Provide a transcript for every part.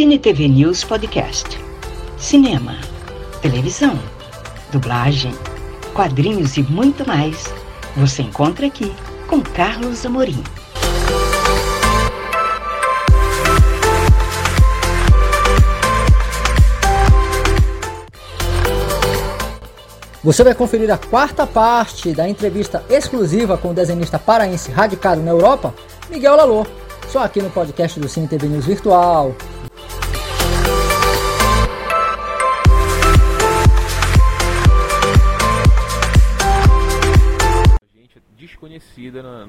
Cine TV News Podcast. Cinema, televisão, dublagem, quadrinhos e muito mais. Você encontra aqui com Carlos Amorim. Você vai conferir a quarta parte da entrevista exclusiva com o desenhista paraense radicado na Europa, Miguel Lalô, só aqui no podcast do Cine TV News Virtual.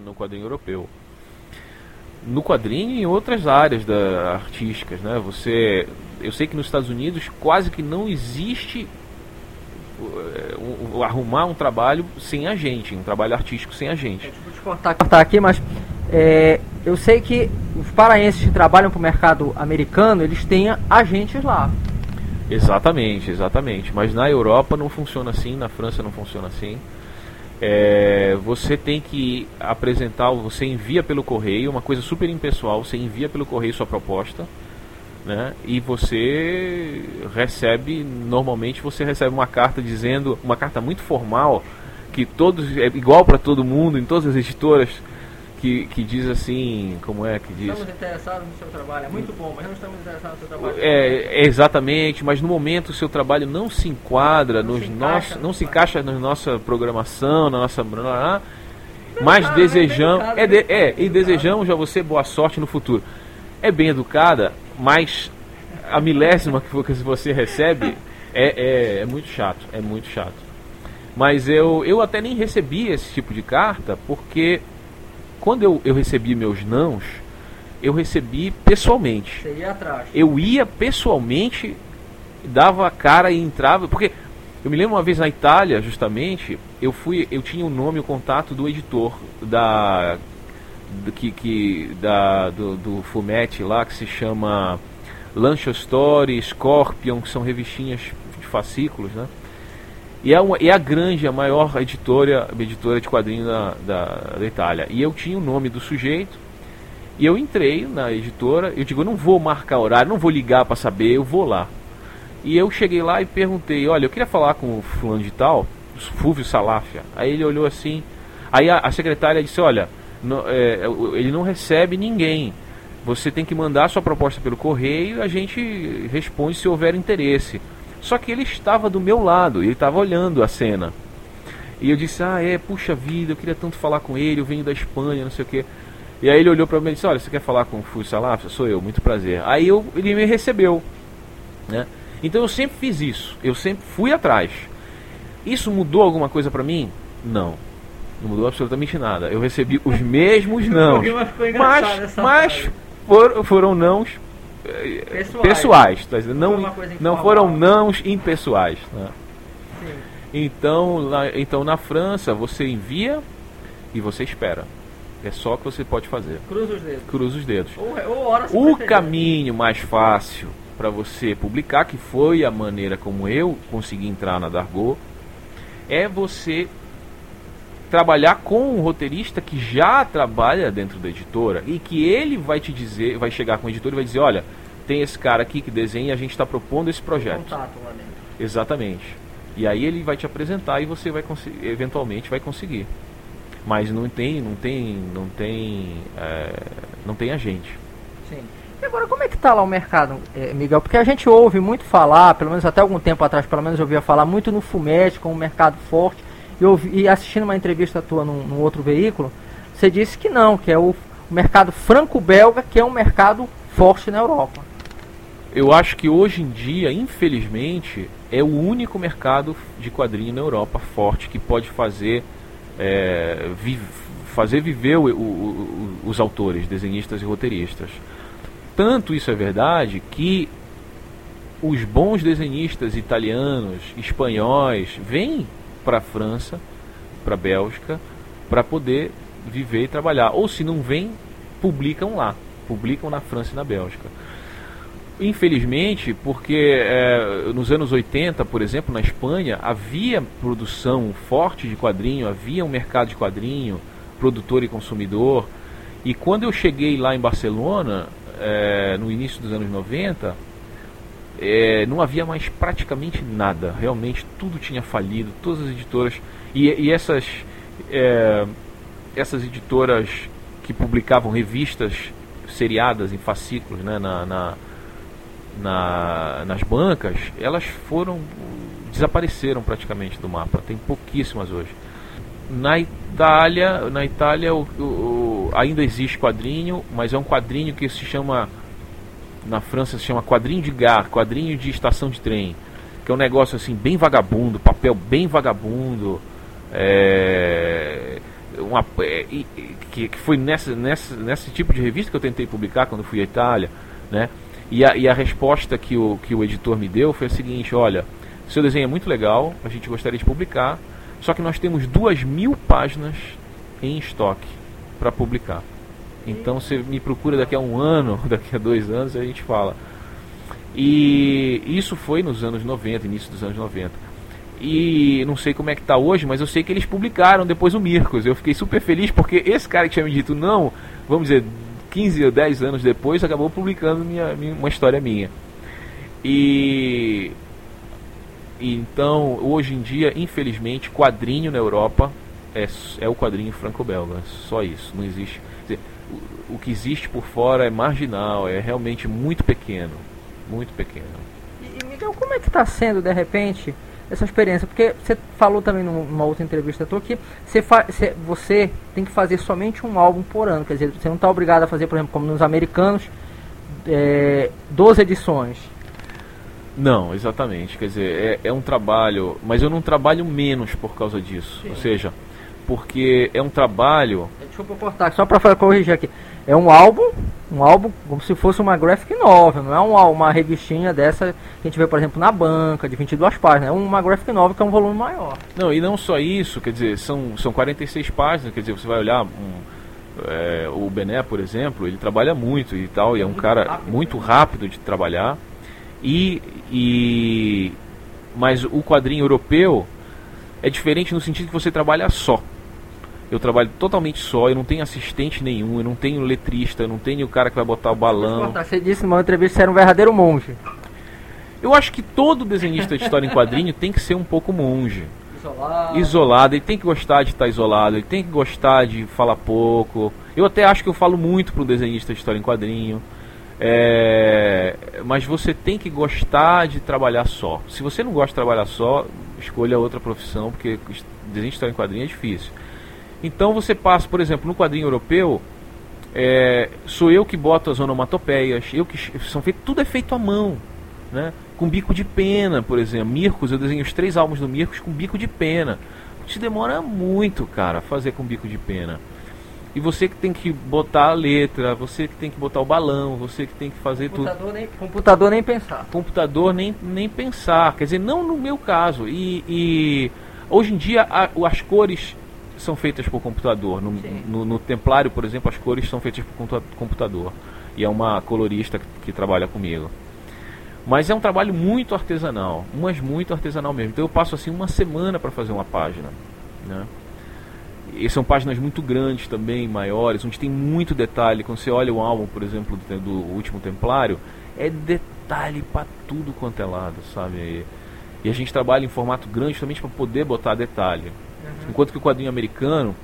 No quadrinho europeu. No quadrinho e em outras áreas da, artísticas, né? Você, eu sei que nos Estados Unidos quase que não existe uh, arrumar um trabalho sem a gente, um trabalho artístico sem a gente. Te cortar, cortar aqui, mas é, eu sei que os paraenses que trabalham para o mercado americano, eles têm agentes lá. Exatamente, exatamente. Mas na Europa não funciona assim, na França não funciona assim. É, você tem que apresentar, você envia pelo correio, uma coisa super impessoal, você envia pelo correio sua proposta né? E você recebe, normalmente você recebe uma carta dizendo, uma carta muito formal, que todos é igual para todo mundo, em todas as editoras, que, que diz assim, como é que diz? Estamos interessados no seu trabalho, é muito bom, mas não estamos interessados no seu trabalho. É, exatamente, mas no momento o seu trabalho não se enquadra não nos se encaixa, não se encaixa na nossa programação, na nossa mas né? desejamos, é, de, é, e desejamos a você boa sorte no futuro. É bem educada, mas a milésima que você recebe é, é, é, muito chato, é muito chato. Mas eu, eu até nem recebi esse tipo de carta, porque quando eu, eu recebi meus nãos, eu recebi pessoalmente. Você ia atrás. Eu ia pessoalmente, dava a cara e entrava, porque eu me lembro uma vez na Itália, justamente, eu fui, eu tinha o nome e o contato do editor da do, que, que da, do, do Fumetti lá, que se chama Lancha Story, Scorpion, que são revistinhas de fascículos, né? E é, uma, é a grande, a maior editora, editora de quadrinhos da, da, da, Itália. E eu tinha o nome do sujeito, e eu entrei na editora, eu digo, eu não vou marcar horário, não vou ligar para saber, eu vou lá. E eu cheguei lá e perguntei, olha, eu queria falar com o fulano de tal, Fúvio Salafia. Aí ele olhou assim, aí a, a secretária disse, olha, no, é, ele não recebe ninguém. Você tem que mandar sua proposta pelo correio e a gente responde se houver interesse. Só que ele estava do meu lado, ele estava olhando a cena. E eu disse: Ah, é, puxa vida, eu queria tanto falar com ele, eu venho da Espanha, não sei o quê. E aí ele olhou para mim e disse: Olha, você quer falar com o Fui Salaf? Sou eu, muito prazer. Aí eu, ele me recebeu. Né? Então eu sempre fiz isso, eu sempre fui atrás. Isso mudou alguma coisa para mim? Não. Não mudou absolutamente nada. Eu recebi os mesmos não. Mas, mas foram, foram nãos eh, pessoais, pessoais tá não, não, não foram nãos impessoais. Né? Então, lá, então na França você envia e você espera. É só o que você pode fazer. Cruza os dedos. Cruza os dedos. Ou, o caminho mais fácil para você publicar, que foi a maneira como eu consegui entrar na Dargo, é você trabalhar com um roteirista que já trabalha dentro da editora e que ele vai te dizer, vai chegar com o editor e vai dizer, olha, tem esse cara aqui que desenha e a gente está propondo esse projeto. Contato lá dentro. Exatamente. E aí ele vai te apresentar e você vai eventualmente vai conseguir. Mas não tem, não tem, não tem, é, não tem agente. Sim. E agora como é que está lá o mercado, é, Miguel? Porque a gente ouve muito falar, pelo menos até algum tempo atrás, pelo menos eu ouvia falar muito no Fumete, com um mercado forte e, ouvi, e assistindo uma entrevista tua num, num, outro veículo, você disse que não, que é o, o mercado franco-belga, que é um mercado forte na Europa. Eu acho que hoje em dia, infelizmente, é o único mercado de quadrinho na Europa forte que pode fazer, é, vi, fazer viver o, o, os autores, desenhistas e roteiristas. Tanto isso é verdade que os bons desenhistas italianos, espanhóis, vêm para a França, para a Bélgica, para poder viver e trabalhar. Ou se não vem, publicam lá, publicam na França e na Bélgica. Infelizmente, porque é, nos anos 80, por exemplo, na Espanha, havia produção forte de quadrinho, havia um mercado de quadrinho, produtor e consumidor. E quando eu cheguei lá em Barcelona, é, no início dos anos 90, é, não havia mais praticamente nada. Realmente tudo tinha falido, todas as editoras. E, e essas, é, essas editoras que publicavam revistas seriadas em fascículos né, na, na, na, nas bancas, elas foram desapareceram praticamente do mapa. Tem pouquíssimas hoje. Na Itália, na Itália o, o, ainda existe quadrinho, mas é um quadrinho que se chama na França se chama quadrinho de gar, quadrinho de estação de trem, que é um negócio assim bem vagabundo, papel bem vagabundo, é, uma, é, que, que foi nessa, nessa, nesse tipo de revista que eu tentei publicar quando fui à Itália, né? E a, e a resposta que o, que o editor me deu foi a seguinte: olha, seu desenho é muito legal, a gente gostaria de publicar, só que nós temos duas mil páginas em estoque para publicar. Então você me procura daqui a um ano, daqui a dois anos, a gente fala. E isso foi nos anos 90, início dos anos 90. E não sei como é que está hoje, mas eu sei que eles publicaram depois o Mircos. Eu fiquei super feliz porque esse cara que tinha me dito não, vamos dizer, 15 ou 10 anos depois, acabou publicando minha, minha uma história minha. E então, hoje em dia, infelizmente, quadrinho na Europa é, é o quadrinho franco-belga. Só isso. Não existe. Dizer, o, o, que existe por fora é marginal, é realmente muito pequeno. Muito pequeno. E, Miguel, como é que está sendo, de repente, essa experiência? Porque você falou também numa outra entrevista tua que você, você, você tem que fazer somente um álbum por ano. Quer dizer, você não está obrigado a fazer, por exemplo, como nos americanos, é, 12 edições não, exatamente. Quer dizer, é, é, um trabalho, mas eu não trabalho menos por causa disso. Sim. Ou seja, porque é um trabalho. Deixa eu cortar só para corrigir aqui. É um álbum, um álbum como se fosse uma graphic novel, não é uma, uma revistinha dessa que a gente vê, por exemplo, na banca, de 22 páginas. É uma graphic novel que é um volume maior. Não, e não só isso, quer dizer, são, são 46 páginas, quer dizer, você vai olhar. Um, é, o Bené, por exemplo, ele trabalha muito e tal, e é um cara muito rápido de trabalhar. E, e mas o quadrinho europeu é diferente no sentido que você trabalha só. Eu trabalho totalmente só, eu não tenho assistente nenhum, eu não tenho letrista, eu não tenho o cara que vai botar o balão. Você disse numa entrevista que você era um verdadeiro monge. Eu acho que todo desenhista de história em quadrinho tem que ser um pouco monge. Isolado. Isolado, ele tem que gostar de estar isolado, ele tem que gostar de falar pouco. Eu até acho que eu falo muito para o desenhista de história em quadrinho. É, mas você tem que gostar de trabalhar só. Se você não gosta de trabalhar só, escolha outra profissão, porque desenho de história em quadrinho é difícil. Então você passa, por exemplo, no quadrinho europeu, é, sou eu que boto as onomatopeias, eu que são feito, tudo é feito à mão, né? Com bico de pena, por exemplo. Mircos, eu desenho os três álbuns do Mircos com bico de pena. Isso demora muito, cara, fazer com bico de pena. E você que tem que botar a letra, você que tem que botar o balão, você que tem que fazer computador tudo. Nem, computador nem pensar. Computador nem, nem pensar. Quer dizer, não no meu caso. E, e hoje em dia a, as cores são feitas por computador. No, no, no, Templário, por exemplo, as cores são feitas por computador. E é uma colorista que, que trabalha comigo. Mas é um trabalho muito artesanal, mas muito artesanal mesmo. Então eu passo assim uma semana para fazer uma página. Né? E são páginas muito grandes também, maiores, onde tem muito detalhe. Quando você olha o álbum, por exemplo, do, do Último Templário, é detalhe para tudo quanto é lado, sabe? E, e, a gente trabalha em formato grande justamente para poder botar detalhe. Uhum. Enquanto que o quadrinho americano,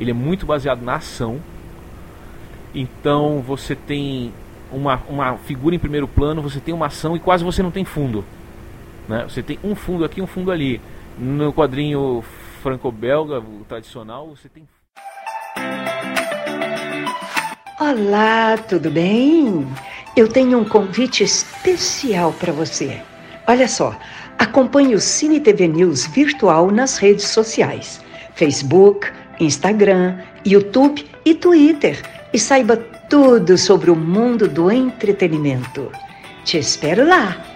ele é muito baseado na ação. Então você tem uma, uma figura em primeiro plano, você tem uma ação e quase você não tem fundo. Né? Você tem um fundo aqui, um fundo ali. No quadrinho franco-belga, tradicional, você tem. Olá, tudo bem? Eu tenho um convite especial para você. Olha só, acompanhe o Cine TV News virtual nas redes sociais: Facebook, Instagram, YouTube e Twitter. E saiba tudo sobre o mundo do entretenimento. Te espero lá!